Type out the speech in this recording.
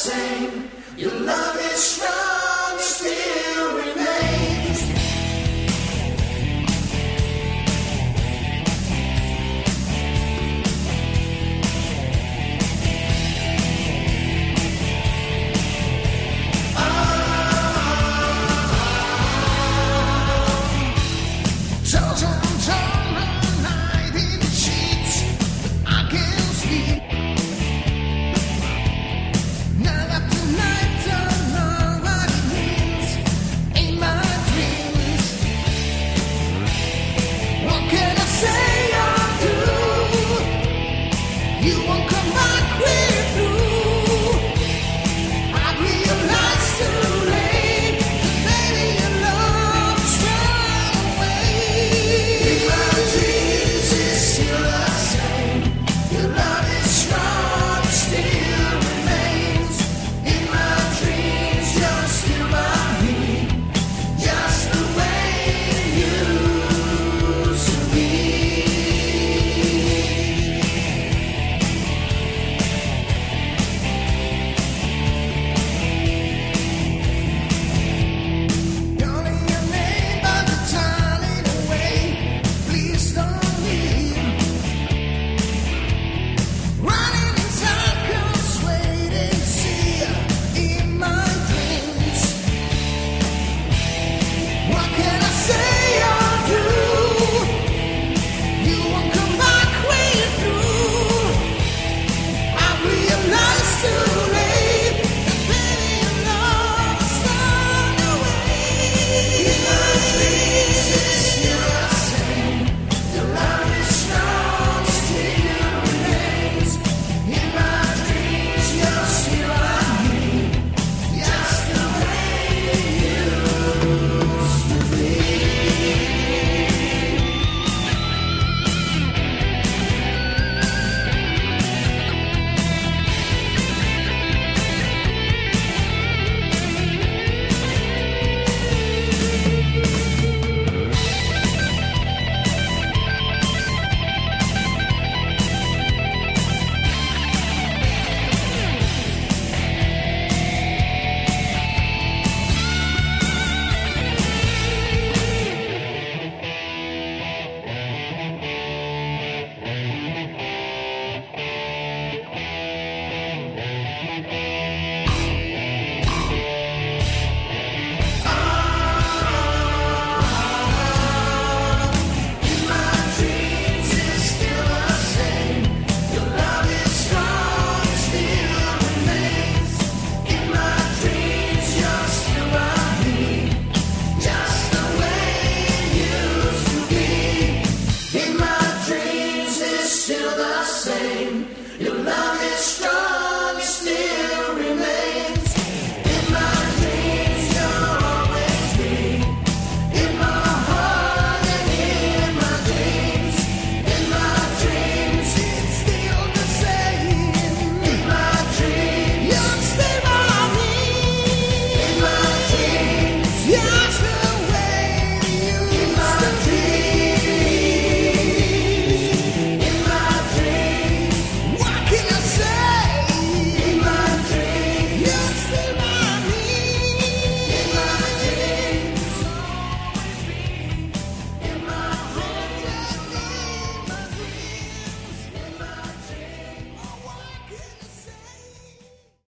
same. you love